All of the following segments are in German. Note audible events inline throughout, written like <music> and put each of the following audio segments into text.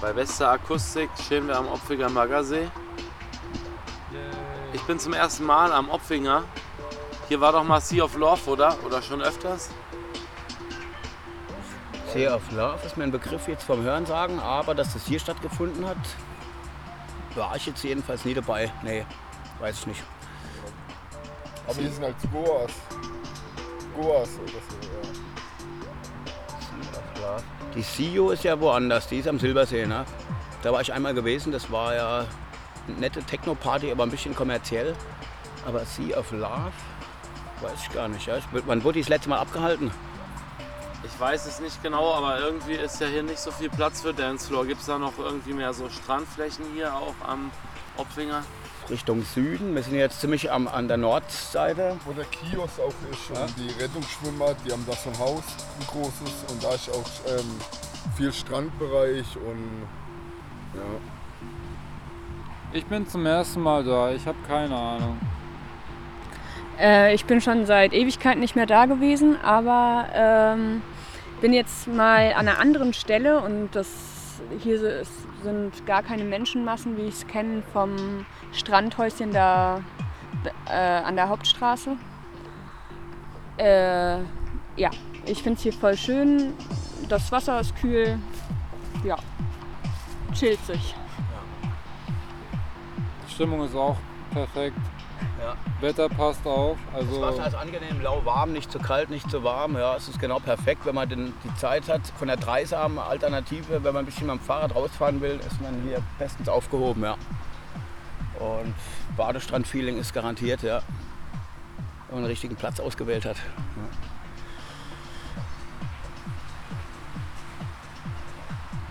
Bei bester Akustik stehen wir am Opfinger Maggersee. Ich bin zum ersten Mal am Opfinger. Hier war doch mal Sea of Love, oder? Oder schon öfters? Sea of Love ist mir ein Begriff jetzt vom Hörensagen, aber dass das hier stattgefunden hat, war ich jetzt jedenfalls nie dabei. Nee, weiß ich nicht. Aber die sind als Goas. Goas oder so, ja. Love. Die Sio ist ja woanders, die ist am Silbersee. Ne? Da war ich einmal gewesen, das war ja eine nette Techno-Party, aber ein bisschen kommerziell. Aber Sea of Love, weiß ich gar nicht. Ja? Ich- Wann wurde die das letzte Mal abgehalten? Ich weiß es nicht genau, aber irgendwie ist ja hier nicht so viel Platz für Dancefloor. Gibt es da noch irgendwie mehr so Strandflächen hier auch am Opfinger? Richtung Süden. Wir sind jetzt ziemlich am, an der Nordseite. Wo der Kiosk auch ist und die Rettungsschwimmer, die haben da so ein Haus, ein großes und da ist auch ähm, viel Strandbereich und ja. Ich bin zum ersten Mal da, ich habe keine Ahnung. Äh, ich bin schon seit Ewigkeiten nicht mehr da gewesen, aber ähm, bin jetzt mal an einer anderen Stelle und das hier sind gar keine Menschenmassen, wie ich es kenne vom Strandhäuschen da äh, an der Hauptstraße. Äh, ja, ich finde es hier voll schön. Das Wasser ist kühl. Ja, chillt sich. Die Stimmung ist auch perfekt. Ja. Wetter passt auch. Das Also Wasser ist angenehm lauwarm, nicht zu kalt, nicht zu warm. Ja, es ist genau perfekt, wenn man den, die Zeit hat. Von der dreisamen Alternative, wenn man ein bisschen mit dem Fahrrad rausfahren will, ist man hier bestens aufgehoben. Ja. Und Badestrand-Feeling ist garantiert, ja. Wenn man einen richtigen Platz ausgewählt hat.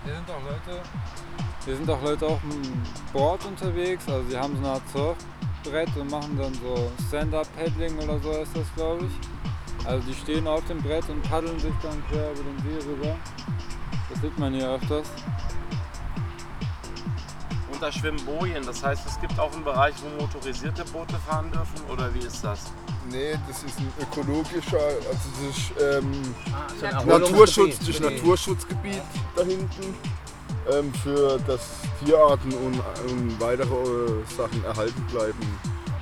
hier sind auch Leute, hier sind auch Leute auf dem Board unterwegs. Also die haben so eine Art Surfbrett und machen dann so Stand-Up-Paddling oder so ist das glaube ich. Also die stehen auf dem Brett und paddeln sich dann quer über den See rüber. Das sieht man hier öfters. Und da schwimmen Bojen. Das heißt, es gibt auch einen Bereich, wo motorisierte Boote fahren dürfen. Oder wie ist das? Nee, das ist ein ökologischer, also das ist ähm, ein Naturschutz, das ist Naturschutzgebiet da hinten ähm, für dass Tierarten und, und weitere äh, Sachen erhalten bleiben.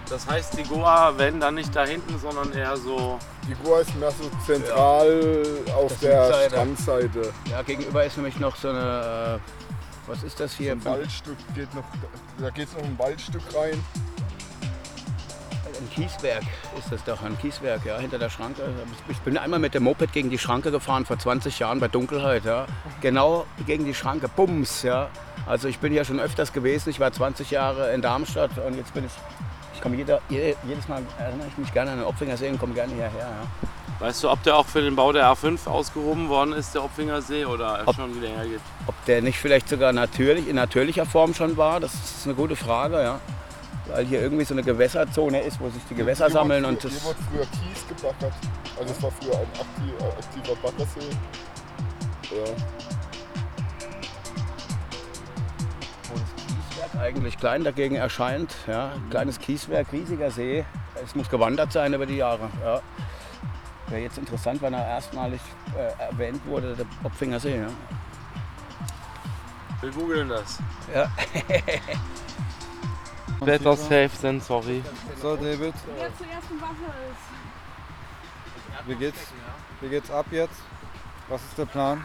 Das heißt, die Goa werden dann nicht da hinten, sondern eher so. Die Goa ist mehr so zentral auf Der der Südseite. Strandseite. Ja, gegenüber ist nämlich noch so eine, äh, was ist das hier? Ein Waldstück geht noch, da geht noch ein Waldstück rein. Ein Kieswerk ist das doch, ein Kieswerk, ja, hinter der Schranke. Ich bin einmal mit dem Moped gegen die Schranke gefahren, vor 20 Jahren bei Dunkelheit, ja. Genau gegen die Schranke, bums, ja. Also ich bin ja schon öfters gewesen, ich war 20 Jahre in Darmstadt und jetzt bin ich, ich komme jeder, je- jedes Mal, erinnere ich mich gerne an den Opfinger See und komme gerne hierher, ja. Weißt du, ob der auch für den Bau der A5 ausgehoben worden ist, der Opfinger See, oder Ob- schon länger gibt? Ob der nicht vielleicht sogar natürlich, in natürlicher Form schon war, das ist eine gute Frage, ja. Weil hier irgendwie so eine Gewässerzone ist, wo sich die Gewässer Hier sammeln wurde und das, Hier wurde früher Kies gebackert. Also es war früher ein aktiver, aktiver Baggersee. Ja. wo das Kieswerk eigentlich klein dagegen erscheint. Ja, kleines Kieswerk, riesiger See. Es muss gewandert sein über die Jahre. Ja. Wäre jetzt interessant, wenn er erstmalig äh, erwähnt wurde, der Opfinger See. Ja. Wir googeln das. Ja. <laughs> Better safe than sorry. So David, Wer zuerst im Wasser ist. wie geht's, wie geht's ab jetzt? Was ist der Plan?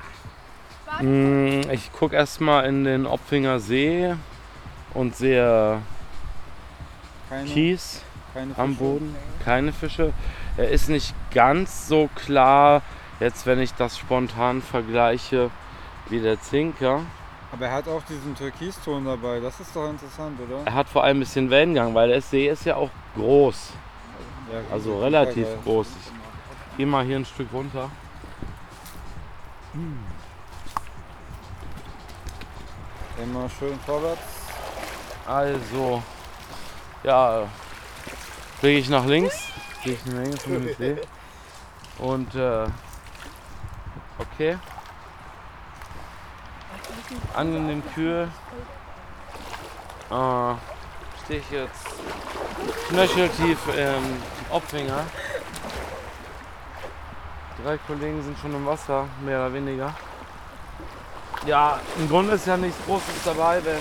Mm, Ich gucke erstmal in den Opfinger See und sehe Keine, Kies keine am? Boden, keine Fische. Er ist nicht ganz so klar, jetzt wenn ich das spontan vergleiche, wie der Zinker. Aber er hat auch diesen Türkiston dabei, das ist doch interessant, oder? Er hat vor allem ein bisschen Wellengang, weil der See ist ja auch groß, Ja, also relativ geil. groß. Ich gehe mal hier ein Stück runter. Immer schön vorwärts. Also, ja, fliege ich nach links, ich dem See. Und, äh, okay. Angenehm kühl. Äh, stehe ich jetzt knöcheltief im Opfinger. Drei Kollegen sind schon im Wasser, mehr oder weniger. Ja, im Grunde ist ja nichts Großes dabei, wenn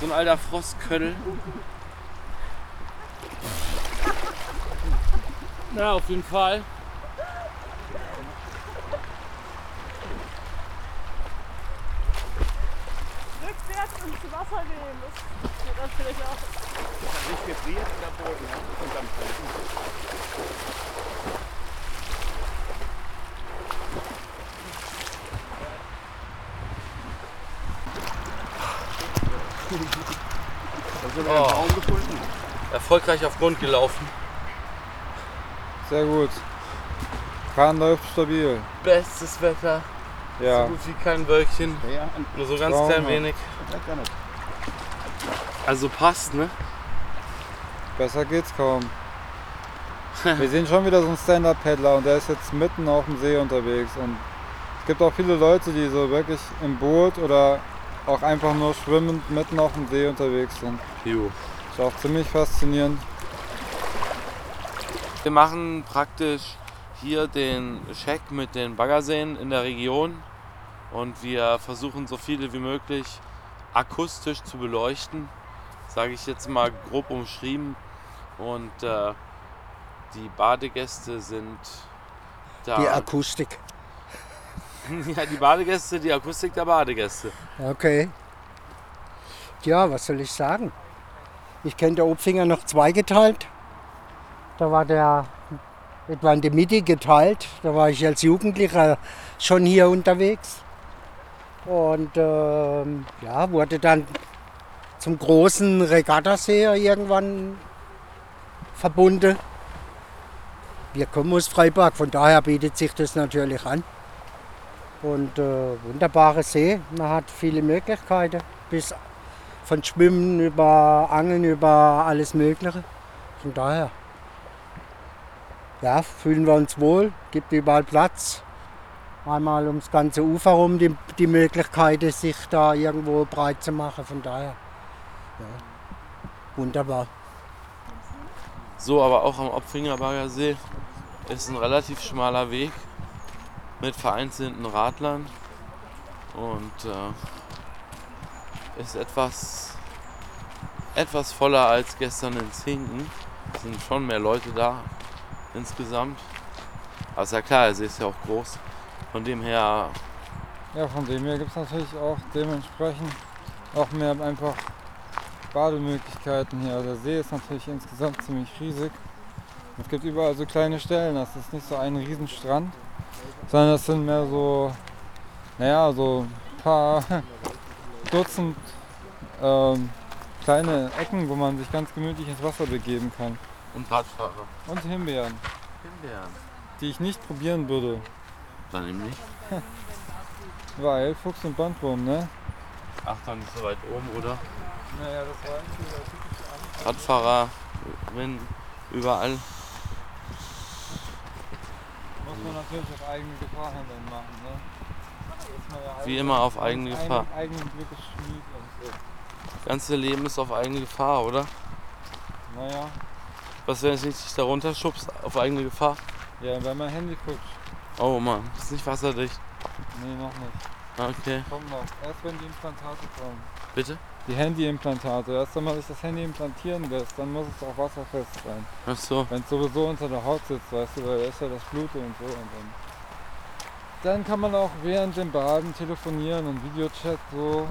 so ein alter Frostköttel. Ja, auf jeden Fall. Rückwärts ins Wasser gehen, das natürlich auch. Nicht gefriert der Boden, ja? Unterm Felsen. Da sind wir Oh. einen Baum gefunden. Erfolgreich auf Grund gelaufen. Sehr gut. Kahn läuft stabil. Bestes Wetter. Ja. So gut wie kein Wölkchen. Ja, und Nur so ganz Traumhaft. klein wenig. Also passt, ne? Besser geht's kaum. Wir sehen schon wieder so einen Stand-Up-Paddler und der ist jetzt mitten auf dem See unterwegs. Und es gibt auch viele Leute, die so wirklich im Boot oder auch einfach nur schwimmend mitten auf dem See unterwegs sind. Jo. Ist auch ziemlich faszinierend. Wir machen praktisch hier den Check mit den Baggerseen in der Region und wir versuchen so viele wie möglich akustisch zu beleuchten, sage ich jetzt mal grob umschrieben. Und äh, die Badegäste sind da. Die Akustik. <laughs> ja, die Badegäste, die Akustik der Badegäste. Okay. Ja, was soll ich sagen? Ich kenne der Opfinger noch zweigeteilt. Da war der etwa in der Mitte geteilt. Da war ich als Jugendlicher schon hier unterwegs. Und ähm, ja, wurde dann zum großen Regattasee irgendwann verbunden. Wir kommen aus Freiburg, von daher bietet sich das natürlich an. Und äh, wunderbare See. Man hat viele Möglichkeiten. Bis von Schwimmen über Angeln, über alles Mögliche. Von daher. Ja, fühlen wir uns wohl, gibt überall Platz. Einmal ums ganze Ufer rum die, die Möglichkeit, sich da irgendwo breit zu machen. Von daher. Ja, wunderbar. So, aber auch am Opfinger Baggersee ist ein relativ schmaler Weg mit vereinzelten Radlern und äh, ist etwas, etwas voller als gestern in Zinken. Es sind schon mehr Leute da insgesamt. Aber ist ja klar, der See ist ja auch groß. Von dem her, Ja, von dem her gibt es natürlich auch dementsprechend auch mehr einfach Bademöglichkeiten hier. Der See ist natürlich insgesamt ziemlich riesig. Es gibt überall so kleine Stellen. Das ist nicht so ein Riesenstrand, sondern das sind mehr so, naja, so ein paar <laughs> Dutzend ähm, kleine Ecken, wo man sich ganz gemütlich ins Wasser begeben kann. und Radfahrer. Und Himbeeren, Himbeeren. die ich nicht probieren würde, Dann eben nicht. <laughs> weil Fuchs und Bandwurm, ne? Ach, dann nicht so weit oben, oder? Naja, das war eigentlich Radfahrer, wenn überall. Muss man natürlich auf eigene Gefahr dann machen, ne? Ja Wie alles immer auf eigene Gefahr. eigenen Glückes Schmied und so. Das ganze Leben ist auf eigene Gefahr, oder? Naja, Was, wenn es nicht dich da runterschubst, auf eigene Gefahr? ja, wenn mein Handy guckt. Oh Mann, ist nicht wasserdicht. Nee, noch nicht. Ah, Okay, Kommt noch. Erst wenn die Implantate kommen. bitte? Die Handyimplantate. Erst wenn man sich das Handy implantieren lässt, dann muss es auch wasserfest sein. Ach so. Wenn es sowieso unter der Haut sitzt, weißt du, weil da ist ja das Blut und so. Und dann, dann kann man auch während dem Baden telefonieren und Videochat so.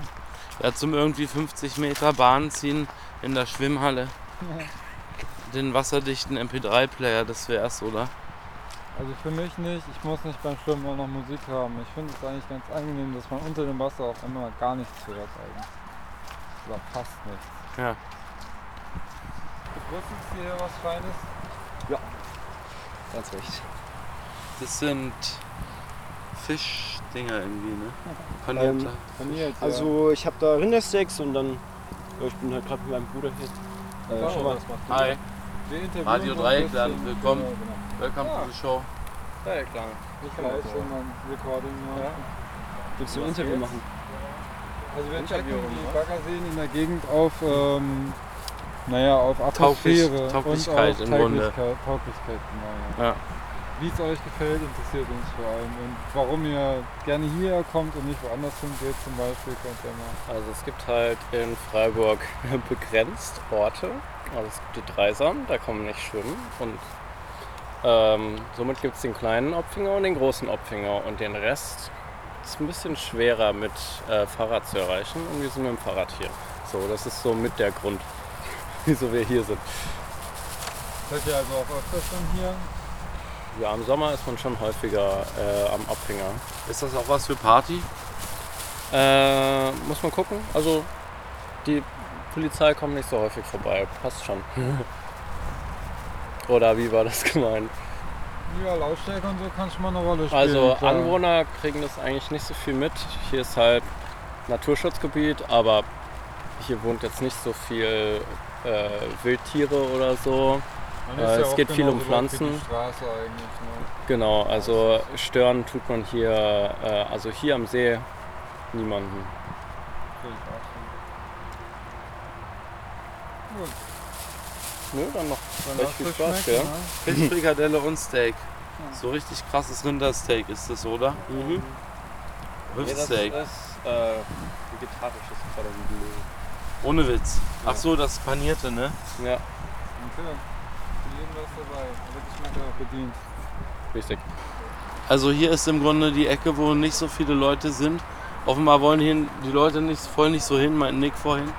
Ja, zum irgendwie 50 Meter Bahn ziehen in der Schwimmhalle. Den wasserdichten MP3-Player, das wär's, oder? Also für mich nicht, ich muss nicht beim Schwimmen auch noch Musik haben. Ich finde es eigentlich ganz angenehm, dass man unter dem Wasser auf einmal gar nichts hört eigentlich. Oder fast nichts. Ja. Wusstest du hier was Feines? Ganz recht. Das sind Fischdinger irgendwie, ne? Von Ähm, Paniert, ja. Also ich habe da Rindersteaks und dann, ja, ich bin halt gerade mit meinem Bruder hier. Äh, schon mal. macht Hi, Radio so ein Dreieckland, willkommen. Genau, genau. welcome to the show. Ja, klar. Nicht gleich, sondern Recording nur. Ja. Willst du ein Interview machen? Also wir checken die? Baggerseen in der Gegend auf, ähm, naja, auf Atmosphäre Tauglichkeit und auf im Grunde. Tauglichkeit, Tauglichkeit, genau, ja. Ja. wie es euch gefällt, interessiert uns vor allem. Und warum ihr gerne hierher kommt und nicht woanders hingeht zum Beispiel, könnt ihr mal. Also es gibt halt in Freiburg <laughs> begrenzt Orte. Also es gibt die Dreisam, da kann man nicht schwimmen. Und ähm, somit gibt es den kleinen Opfinger und den großen Opfinger. Und den Rest ist ein bisschen schwerer mit äh, Fahrrad zu erreichen. Und wir sind mit dem Fahrrad hier. So, das ist so mit der Grund, <laughs> wieso wir hier sind. Seid ihr also auch öfters dann hier? Ja, im Sommer ist man schon häufiger äh, am Abfinger. Ist das auch was für Party? Äh, muss man gucken. Also die Polizei kommt nicht so häufig vorbei. Passt schon. <laughs> Oder wie war das <laughs> gemeint? Ja, Lautstärke und so kann schon mal eine Rolle spielen. Also klar. Anwohner kriegen das eigentlich nicht so viel mit. Hier ist halt Naturschutzgebiet, aber hier wohnt jetzt nicht so viel äh, Wildtiere oder so. Äh, ja es geht viel um Pflanzen. Ne? Genau, also stören tut man hier, äh, also hier am See niemanden. Gut, Nö, dann noch lasst viel Spaß, schmecken, ja. ne? Fischfrikadelle und Steak. So richtig krasses Rindersteak ist das, oder? Mhm. Hüftsteak. Nee, das ist äh, vegetarisches Paradis. Ohne Witz. Ach so, das panierte, ne? Ja, Okay. Für jeden was dabei. Wirklich schmeckt auch bedient. richtig. Also hier ist im Grunde die Ecke, wo nicht so viele Leute sind. Offenbar wollen hier die Leute nicht, voll nicht so hin, meint Nick vorhin.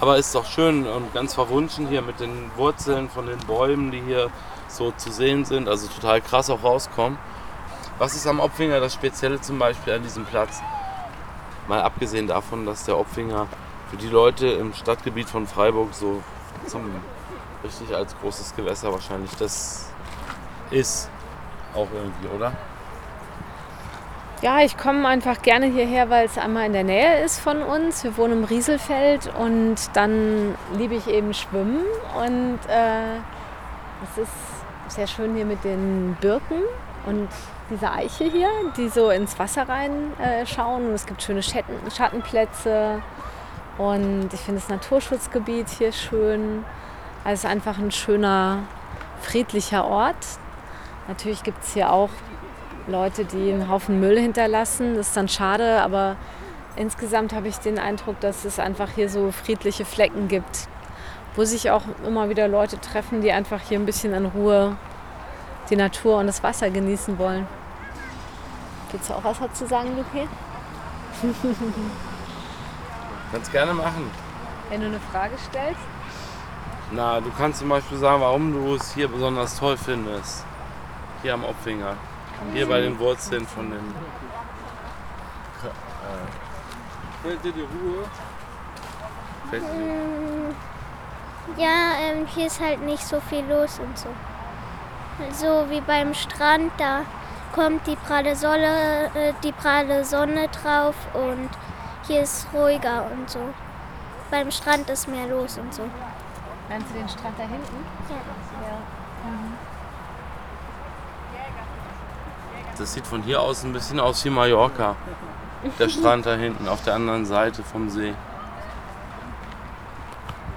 Aber ist doch schön und ganz verwunschen hier mit den Wurzeln von den Bäumen, die hier so zu sehen sind. Also total krass auch rauskommen. Was ist am Opfinger das Spezielle zum Beispiel an diesem Platz? Mal abgesehen davon, dass der Opfinger für die Leute im Stadtgebiet von Freiburg so zum, richtig als großes Gewässer wahrscheinlich das ist. Auch irgendwie, oder? Ja, ich komme einfach gerne hierher, weil es einmal in der Nähe ist von uns. Wir wohnen im Rieselfeld und dann liebe ich eben Schwimmen. Und äh, es ist sehr schön hier mit den Birken und dieser Eiche hier, die so ins Wasser reinschauen. Äh, schauen. und es gibt schöne Schatten, Schattenplätze. Und ich finde das Naturschutzgebiet hier schön. Also es ist einfach ein schöner, friedlicher Ort. Natürlich gibt es hier auch Leute, die einen Haufen Müll hinterlassen. Das ist dann schade, aber insgesamt habe ich den Eindruck, dass es einfach hier so friedliche Flecken gibt, wo sich auch immer wieder Leute treffen, die einfach hier ein bisschen in Ruhe die Natur und das Wasser genießen wollen. Willst du auch was dazu sagen, Luke? <laughs> Kannst gerne machen. Wenn du eine Frage stellst? Na, du kannst zum Beispiel sagen, warum du es hier besonders toll findest. Hier am Opfinger. Hier bei den Wurzeln von den. Fällt dir die Ruhe? Fällt dir- Mm, Ja, ähm, hier ist halt nicht so viel los und so. So wie beim Strand, da kommt die pralle Sonne, äh, die pralle Sonne drauf und hier ist ruhiger und so. Beim Strand ist mehr los und so. Meinst du den Strand da hinten? Das sieht von hier aus ein bisschen aus wie Mallorca. Der Strand da hinten auf der anderen Seite vom See.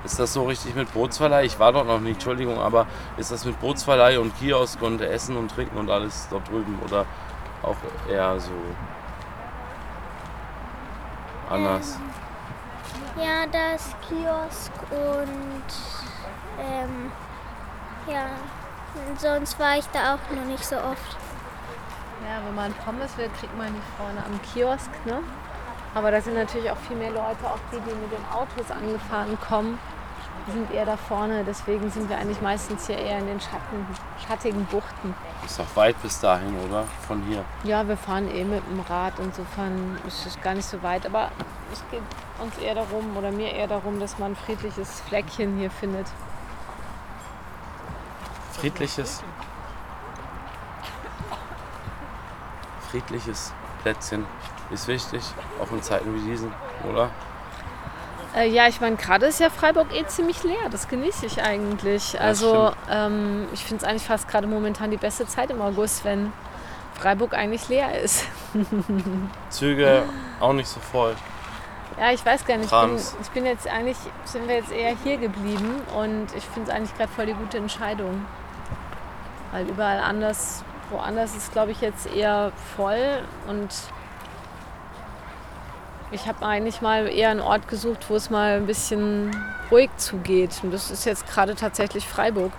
Ist das so richtig mit Bootsverleih? Ich war dort noch nicht, Entschuldigung, aber ist das mit Bootsverleih und Kiosk und Essen und Trinken und alles dort drüben oder auch eher so anders? Ja, da ist Kiosk und ähm, ja, sonst war ich da auch noch nicht so oft. Ja, wenn man Pommes will, kriegt man die vorne am Kiosk, ne? Aber da sind natürlich auch viel mehr Leute, auch die, die mit den Autos angefahren kommen, die sind eher da vorne. Deswegen sind wir eigentlich meistens hier eher in den Schatten, schattigen Buchten. Ist doch weit bis dahin, oder? Von hier. Ja, wir fahren eh mit dem Rad, insofern ist es gar nicht so weit. Aber es geht uns eher darum, oder mir eher darum, dass man ein friedliches Fleckchen hier findet. Friedliches. Friedliches Plätzchen ist wichtig, auch in Zeiten wie diesen, oder? Äh, ja, ich meine, gerade ist ja Freiburg eh ziemlich leer. Das genieße ich eigentlich. Also ähm, ich finde es eigentlich fast gerade momentan die beste Zeit im August, wenn Freiburg eigentlich leer ist. <laughs> Züge auch nicht so voll. Ja, ich weiß gar nicht. Ich bin, ich bin jetzt eigentlich, sind wir jetzt eher hier geblieben und ich finde es eigentlich gerade voll die gute Entscheidung. Weil überall anders woanders ist, glaube ich, jetzt eher voll und ich habe eigentlich mal eher einen Ort gesucht, wo es mal ein bisschen ruhig zugeht. Und das ist jetzt gerade tatsächlich Freiburg.